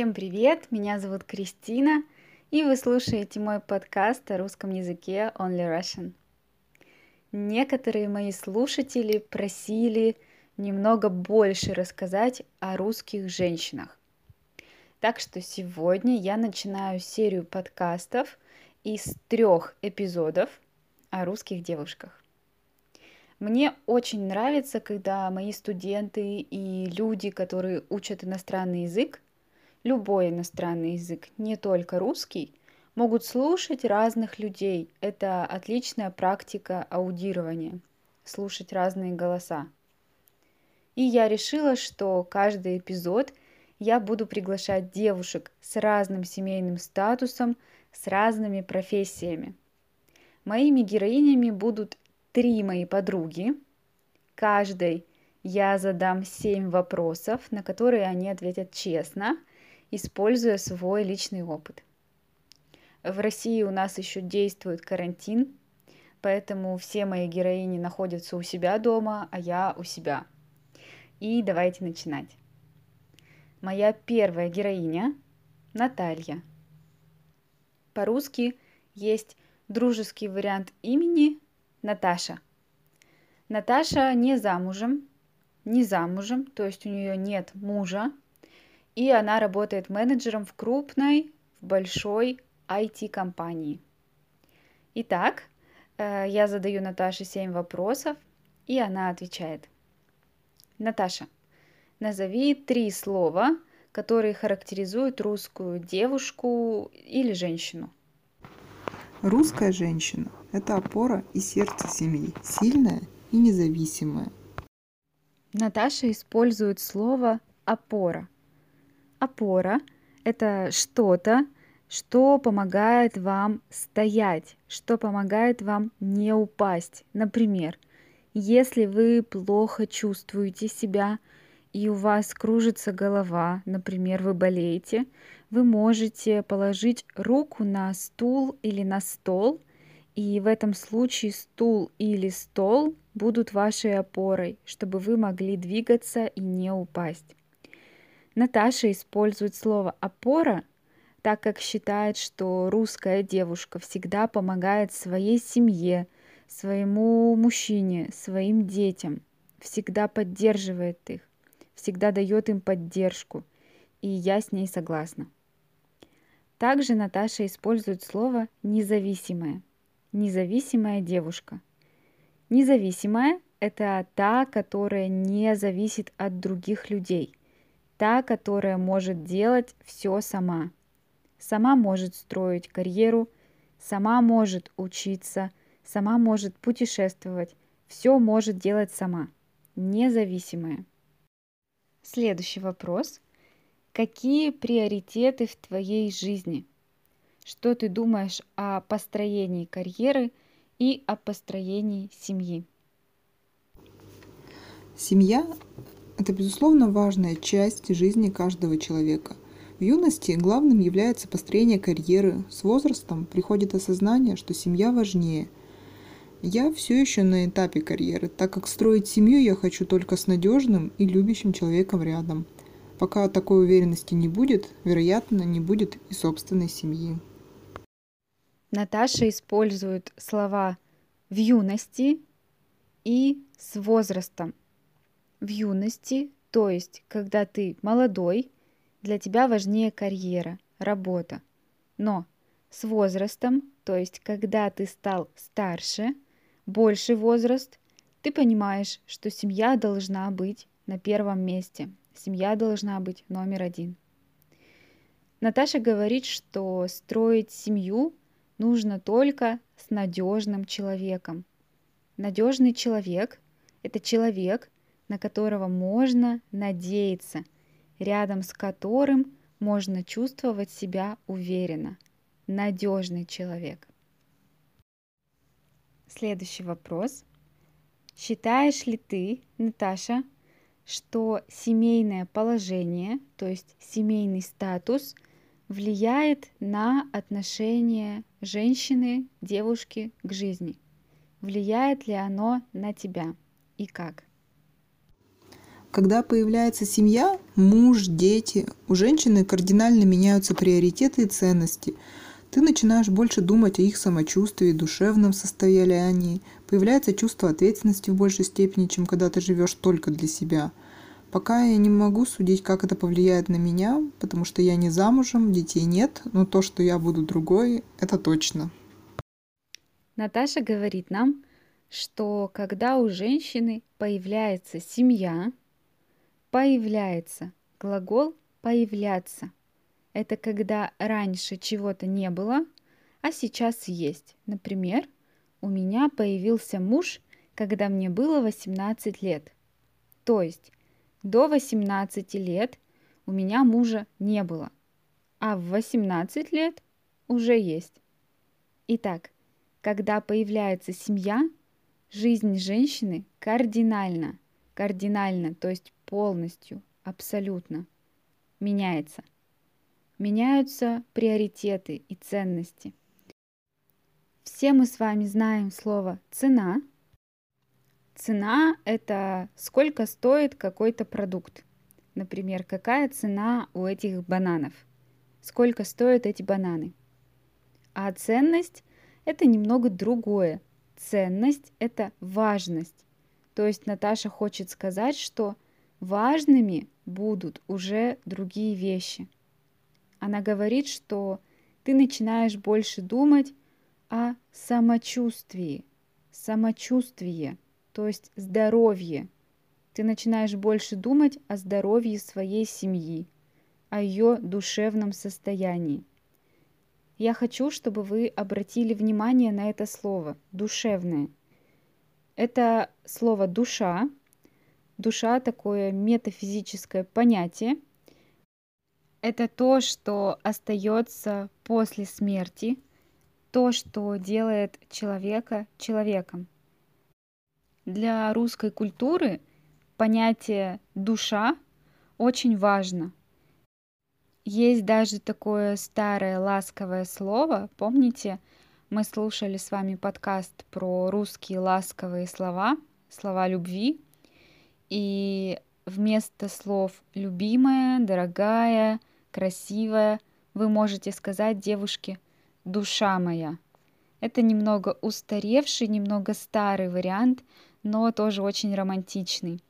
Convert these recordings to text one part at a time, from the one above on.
Всем привет! Меня зовут Кристина, и вы слушаете мой подкаст о русском языке Only Russian. Некоторые мои слушатели просили немного больше рассказать о русских женщинах. Так что сегодня я начинаю серию подкастов из трех эпизодов о русских девушках. Мне очень нравится, когда мои студенты и люди, которые учат иностранный язык, любой иностранный язык, не только русский, могут слушать разных людей. Это отличная практика аудирования, слушать разные голоса. И я решила, что каждый эпизод я буду приглашать девушек с разным семейным статусом, с разными профессиями. Моими героинями будут три мои подруги. Каждой я задам семь вопросов, на которые они ответят честно – используя свой личный опыт. В России у нас еще действует карантин, поэтому все мои героини находятся у себя дома, а я у себя. И давайте начинать. Моя первая героиня – Наталья. По-русски есть дружеский вариант имени Наташа. Наташа не замужем, не замужем, то есть у нее нет мужа, и она работает менеджером в крупной, в большой IT-компании. Итак, э, я задаю Наташе 7 вопросов, и она отвечает. Наташа, назови три слова, которые характеризуют русскую девушку или женщину. Русская женщина – это опора и сердце семьи, сильная и независимая. Наташа использует слово «опора», опора – это что-то, что помогает вам стоять, что помогает вам не упасть. Например, если вы плохо чувствуете себя и у вас кружится голова, например, вы болеете, вы можете положить руку на стул или на стол, и в этом случае стул или стол будут вашей опорой, чтобы вы могли двигаться и не упасть. Наташа использует слово «опора», так как считает, что русская девушка всегда помогает своей семье, своему мужчине, своим детям, всегда поддерживает их, всегда дает им поддержку, и я с ней согласна. Также Наташа использует слово «независимая», независимая девушка. Независимая – это та, которая не зависит от других людей – та, которая может делать все сама. Сама может строить карьеру, сама может учиться, сама может путешествовать, все может делать сама, независимая. Следующий вопрос. Какие приоритеты в твоей жизни? Что ты думаешь о построении карьеры и о построении семьи? Семья это, безусловно, важная часть жизни каждого человека. В юности главным является построение карьеры. С возрастом приходит осознание, что семья важнее. Я все еще на этапе карьеры, так как строить семью я хочу только с надежным и любящим человеком рядом. Пока такой уверенности не будет, вероятно, не будет и собственной семьи. Наташа использует слова в юности и с возрастом в юности, то есть когда ты молодой, для тебя важнее карьера, работа. Но с возрастом, то есть когда ты стал старше, больший возраст, ты понимаешь, что семья должна быть на первом месте. Семья должна быть номер один. Наташа говорит, что строить семью нужно только с надежным человеком. Надежный человек – это человек, на которого можно надеяться, рядом с которым можно чувствовать себя уверенно. Надежный человек. Следующий вопрос. Считаешь ли ты, Наташа, что семейное положение, то есть семейный статус, влияет на отношение женщины, девушки к жизни? Влияет ли оно на тебя и как? Когда появляется семья, муж, дети, у женщины кардинально меняются приоритеты и ценности. Ты начинаешь больше думать о их самочувствии, душевном состоянии, появляется чувство ответственности в большей степени, чем когда ты живешь только для себя. Пока я не могу судить, как это повлияет на меня, потому что я не замужем, детей нет, но то, что я буду другой, это точно. Наташа говорит нам, что когда у женщины появляется семья, появляется глагол появляться. Это когда раньше чего-то не было, а сейчас есть. Например, у меня появился муж, когда мне было 18 лет. То есть до 18 лет у меня мужа не было, а в 18 лет уже есть. Итак, когда появляется семья, жизнь женщины кардинально, кардинально, то есть полностью, абсолютно меняется. Меняются приоритеты и ценности. Все мы с вами знаем слово цена, Цена – это сколько стоит какой-то продукт. Например, какая цена у этих бананов? Сколько стоят эти бананы? А ценность – это немного другое. Ценность – это важность. То есть Наташа хочет сказать, что важными будут уже другие вещи. Она говорит, что ты начинаешь больше думать о самочувствии. Самочувствие – то есть здоровье. Ты начинаешь больше думать о здоровье своей семьи, о ее душевном состоянии. Я хочу, чтобы вы обратили внимание на это слово «душевное». Это слово «душа». Душа – такое метафизическое понятие. Это то, что остается после смерти, то, что делает человека человеком. Для русской культуры понятие душа очень важно. Есть даже такое старое ласковое слово. Помните, мы слушали с вами подкаст про русские ласковые слова, слова любви. И вместо слов любимая, дорогая, красивая, вы можете сказать девушке душа моя. Это немного устаревший, немного старый вариант, но тоже очень романтичный.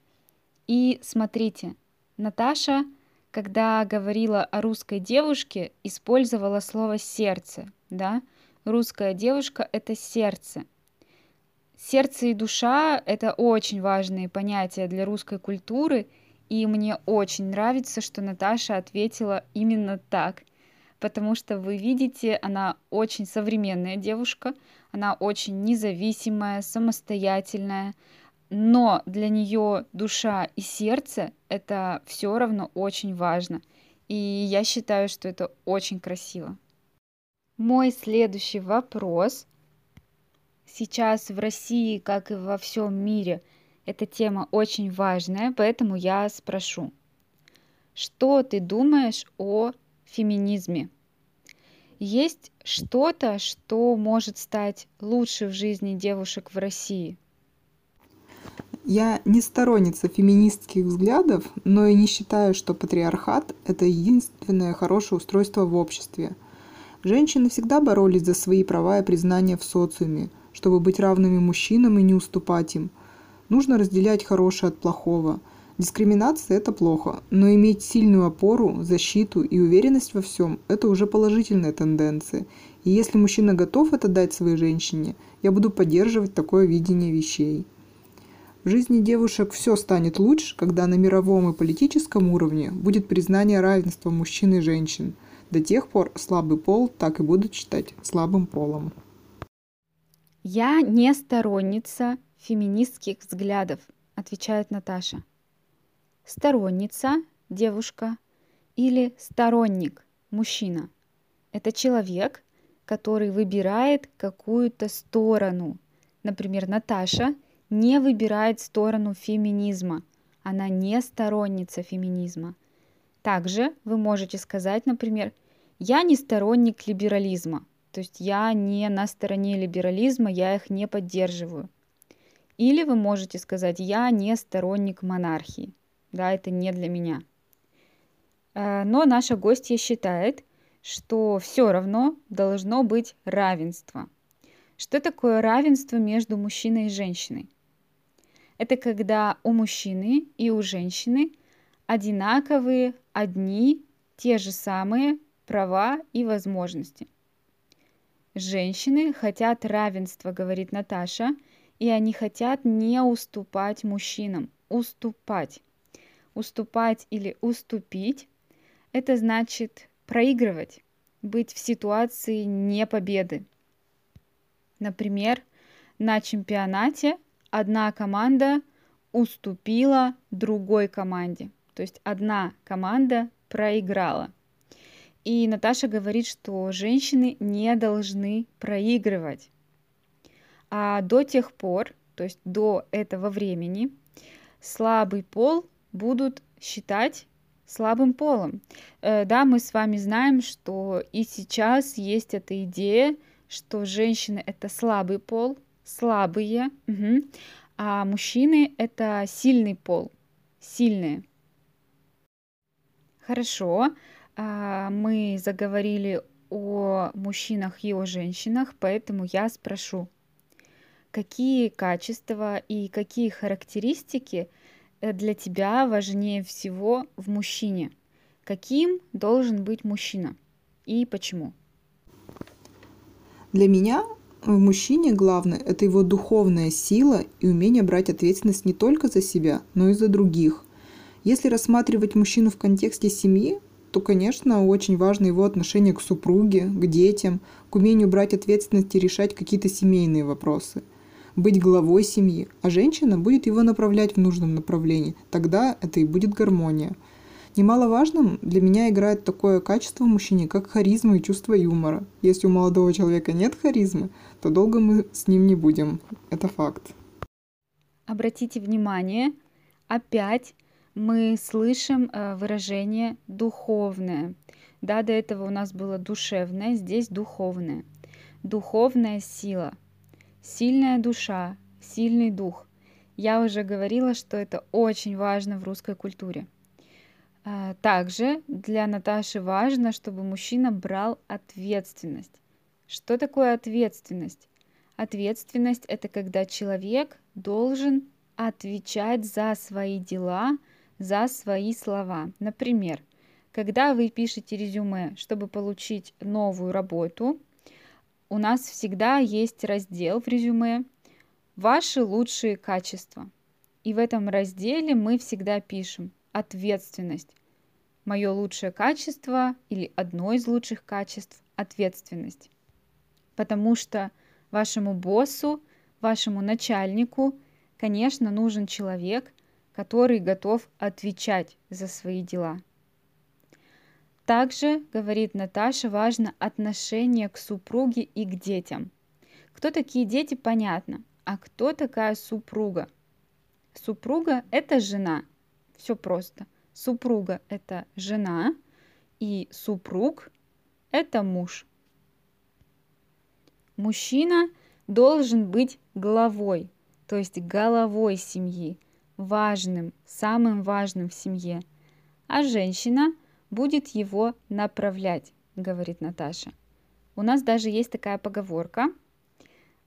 И смотрите, Наташа, когда говорила о русской девушке, использовала слово сердце, да? Русская девушка — это сердце. Сердце и душа — это очень важные понятия для русской культуры, и мне очень нравится, что Наташа ответила именно так, потому что вы видите, она очень современная девушка, она очень независимая, самостоятельная, но для нее душа и сердце это все равно очень важно. И я считаю, что это очень красиво. Мой следующий вопрос. Сейчас в России, как и во всем мире, эта тема очень важная, поэтому я спрошу. Что ты думаешь о феминизме? Есть что-то, что может стать лучше в жизни девушек в России? Я не сторонница феминистских взглядов, но и не считаю, что патриархат – это единственное хорошее устройство в обществе. Женщины всегда боролись за свои права и признание в социуме, чтобы быть равными мужчинам и не уступать им. Нужно разделять хорошее от плохого – Дискриминация – это плохо, но иметь сильную опору, защиту и уверенность во всем – это уже положительная тенденция. И если мужчина готов это дать своей женщине, я буду поддерживать такое видение вещей. В жизни девушек все станет лучше, когда на мировом и политическом уровне будет признание равенства мужчин и женщин. До тех пор слабый пол так и будут считать слабым полом. Я не сторонница феминистских взглядов, отвечает Наташа сторонница – девушка или сторонник – мужчина. Это человек, который выбирает какую-то сторону. Например, Наташа не выбирает сторону феминизма. Она не сторонница феминизма. Также вы можете сказать, например, я не сторонник либерализма. То есть я не на стороне либерализма, я их не поддерживаю. Или вы можете сказать, я не сторонник монархии. да, это не для меня. Э, но наша гостья считает, что все равно должно быть равенство. Что такое равенство между мужчиной и женщиной? Это когда у мужчины и у женщины одинаковые, одни, те же самые права и возможности. Женщины хотят равенства, говорит Наташа, и они хотят не уступать мужчинам, уступать. Уступать или уступить – это значит проигрывать, быть в ситуации не победы. Например, на чемпионате одна команда уступила другой команде. То есть одна команда проиграла. И Наташа говорит, что женщины не должны проигрывать. А до тех пор, то есть до этого времени, слабый пол будут считать слабым полом. Э, да, мы с вами знаем, что и сейчас есть эта идея, что женщины это слабый пол, слабые, угу, а мужчины это сильный пол, сильные. Хорошо, мы заговорили о мужчинах и о женщинах, поэтому я спрошу, какие качества и какие характеристики э, для тебя важнее всего в мужчине? Каким должен быть мужчина и почему? Для меня в мужчине главное – это его духовная сила и умение брать ответственность не только за себя, но и за других. Если рассматривать мужчину в контексте семьи, то, конечно, очень важно его отношение к супруге, к детям, к умению брать ответственность и решать какие-то семейные вопросы. Быть главой семьи, а женщина будет его направлять в нужном направлении. Тогда это и будет гармония. Немаловажным для меня играет такое качество в мужчине, как харизма и чувство юмора. Если у молодого человека нет харизмы, то долго мы с ним не будем. Это факт. Обратите внимание, опять мы слышим э, выражение духовное. Да, до этого у нас было душевное, здесь духовное. Духовная сила, сильная душа, сильный дух. Я уже говорила, что это очень важно в русской культуре. А, также для Наташи важно, чтобы мужчина брал ответственность. Что такое ответственность? Ответственность – это когда человек должен отвечать за свои дела, за свои слова. Например, когда вы пишете резюме, чтобы получить новую работу, у нас всегда есть раздел в резюме «Ваши лучшие качества». И в этом разделе мы всегда пишем ответственность. Мое лучшее качество или одно из лучших качеств – ответственность. Потому что вашему боссу, вашему начальнику, конечно, нужен человек, который готов отвечать за свои дела. Также, говорит Наташа, важно отношение к супруге и к детям. Кто такие дети, понятно. А кто такая супруга? Супруга – это жена – все просто. Супруга – это жена, и супруг – это муж. Мужчина должен быть главой, то есть головой семьи, важным, самым важным в семье. А женщина будет его направлять, говорит Наташа. У нас даже есть такая поговорка.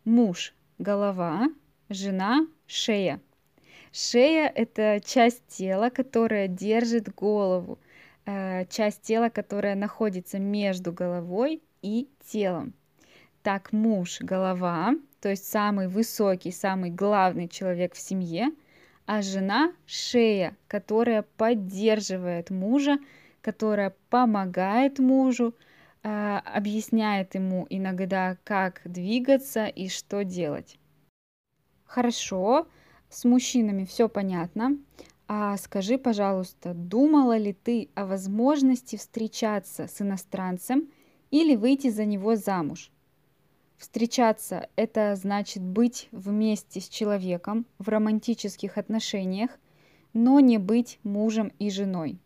Муж – голова, жена – шея – Шея – это часть тела, которая держит голову, э, часть тела, которая находится между головой и телом. Так муж – голова, то есть самый высокий, самый главный человек в семье, а жена – шея, которая поддерживает мужа, которая помогает мужу, э, объясняет ему иногда, как двигаться и что делать. Хорошо, с мужчинами все понятно. А скажи, пожалуйста, думала ли ты о возможности встречаться с иностранцем или выйти за него замуж? Встречаться – это значит быть вместе с человеком в романтических отношениях, но не быть мужем и женой.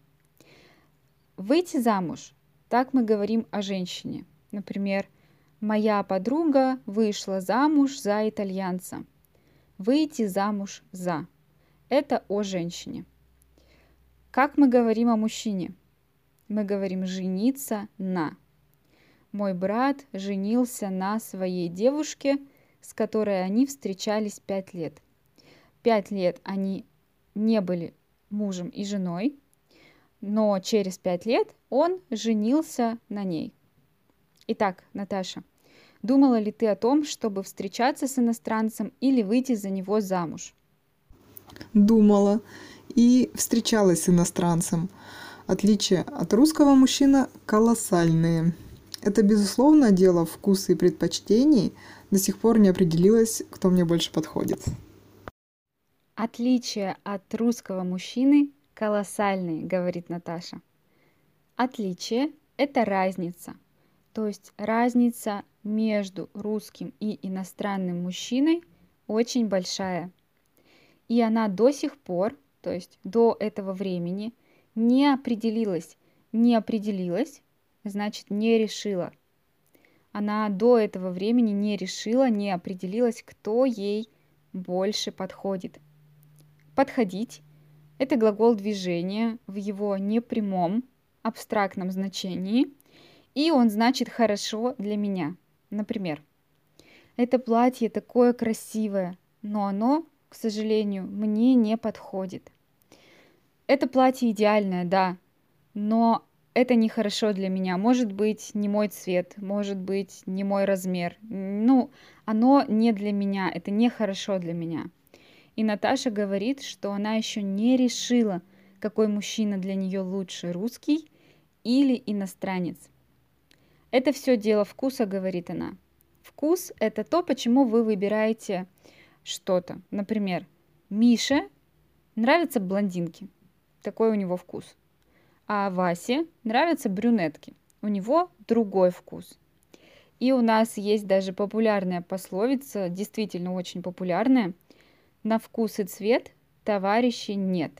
Выйти замуж – так мы говорим о женщине. Например, «Моя подруга вышла замуж за итальянца». Выйти замуж за. Это о женщине. Как мы говорим о мужчине? Мы говорим жениться на. Мой брат женился на своей девушке, с которой они встречались пять лет. Пять лет они не были мужем и женой, но через пять лет он женился на ней. Итак, Наташа, думала ли ты о том, чтобы встречаться с иностранцем или выйти за него замуж? Думала и встречалась с иностранцем. Отличия от русского мужчины колоссальные. Это, безусловно, дело вкуса и предпочтений. До сих пор не определилась, кто мне больше подходит. Отличия от русского мужчины колоссальные, говорит Наташа. Отличие – это разница. То есть разница между русским и иностранным мужчиной очень большая. И она до сих пор, то есть до этого времени, не определилась. Не определилась, значит не решила. Она до этого времени не решила, не определилась, кто ей больше подходит. Подходить – это глагол движения в его непрямом, абстрактном значении, и он значит «хорошо для меня». Например, это платье такое красивое, но оно, к сожалению, мне не подходит. Это платье идеальное, да, но это нехорошо для меня. Может быть, не мой цвет, может быть, не мой размер. Ну, оно не для меня, это нехорошо для меня. И Наташа говорит, что она еще не решила, какой мужчина для нее лучше, русский или иностранец. Это все дело вкуса, говорит она. Вкус – это то, почему вы выбираете что-то. Например, Мише нравятся блондинки. Такой у него вкус – а Васе нравятся брюнетки. У него другой вкус. И у нас есть даже популярная пословица, действительно очень популярная. На вкус и цвет товарищей нет.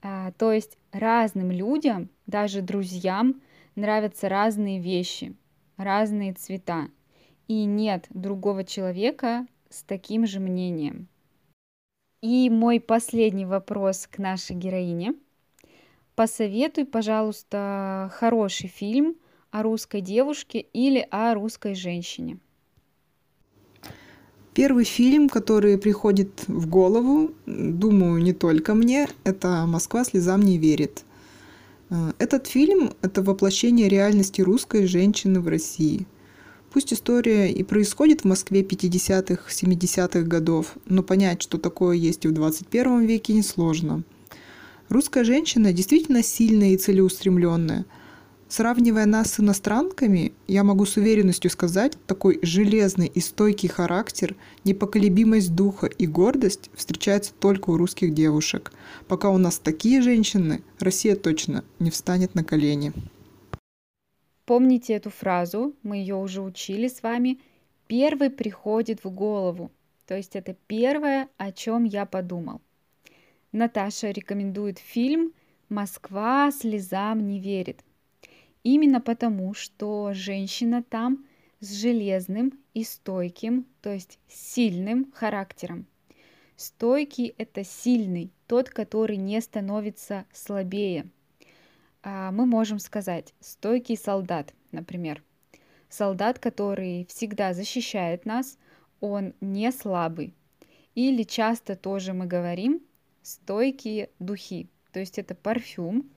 А, то есть разным людям, даже друзьям, нравятся разные вещи, разные цвета. И нет другого человека с таким же мнением. И мой последний вопрос к нашей героине – посоветуй, пожалуйста, хороший фильм о русской девушке или о русской женщине. Первый фильм, который приходит в голову, думаю, не только мне, это «Москва слезам не верит». Э, этот фильм – это воплощение реальности русской женщины в России. Пусть история и происходит в Москве 50-х, 70-х годов, но понять, что такое есть и в 21 веке, несложно – Русская женщина действительно сильная и целеустремленная. Сравнивая нас с иностранками, я могу с уверенностью сказать, такой железный и стойкий характер, непоколебимость духа и гордость встречаются только у русских девушек. Пока у нас такие женщины, Россия точно не встанет на колени. Помните эту фразу, мы ее уже учили с вами. Первый приходит в голову. То есть это первое, о чем я подумал. Наташа рекомендует фильм «Москва слезам не верит». Именно потому, что женщина там с железным и стойким, то есть сильным характером. Стойкий – это сильный, тот, который не становится слабее. А мы можем сказать стойкий солдат, например. Солдат, который всегда защищает нас, он не слабый. Или часто тоже мы говорим, стойкие духи. То есть это парфюм,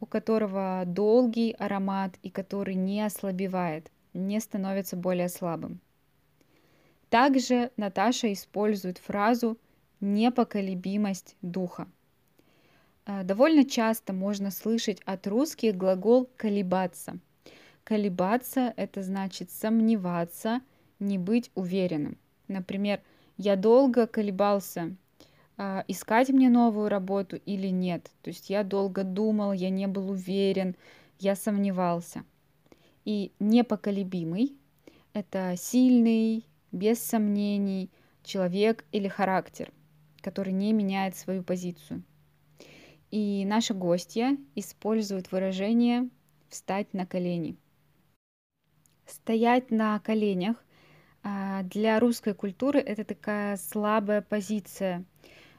у которого долгий аромат и который не ослабевает, не становится более слабым. Также Наташа использует фразу «непоколебимость духа». Э, довольно часто можно слышать от русских глагол «колебаться». Колебаться – это значит сомневаться, не быть уверенным. Например, я долго колебался, искать мне новую работу или нет. То есть я долго думал, я не был уверен, я сомневался. И непоколебимый – это сильный, без сомнений человек или характер, который не меняет свою позицию. И наша гостья использует выражение «встать на колени». Стоять на коленях а, для русской культуры это такая слабая позиция –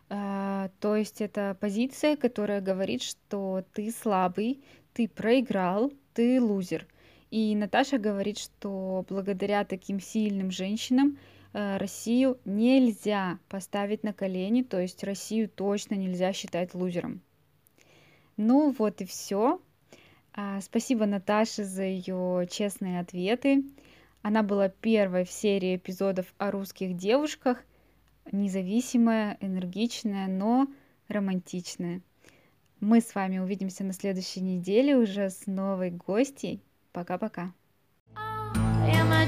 А, то есть это позиция, которая говорит, что ты слабый, ты проиграл, ты лузер. И Наташа говорит, что благодаря таким сильным женщинам э, Россию нельзя поставить на колени, то есть Россию точно нельзя считать лузером. Ну вот и все. А, спасибо Наташе за ее честные ответы. Она была первой в серии эпизодов о русских девушках, независимая, энергичная, но романтичная. Мы с вами увидимся на следующей неделе уже с новой гостьей. Пока-пока.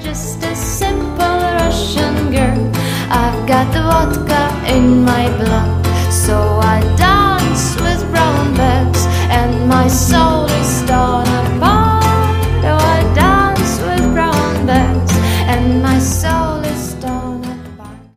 just a simple Russian girl. I've got vodka in my blood, so I dance with brown bags, and my soul is torn apart. Oh, I dance with brown bags, and my soul.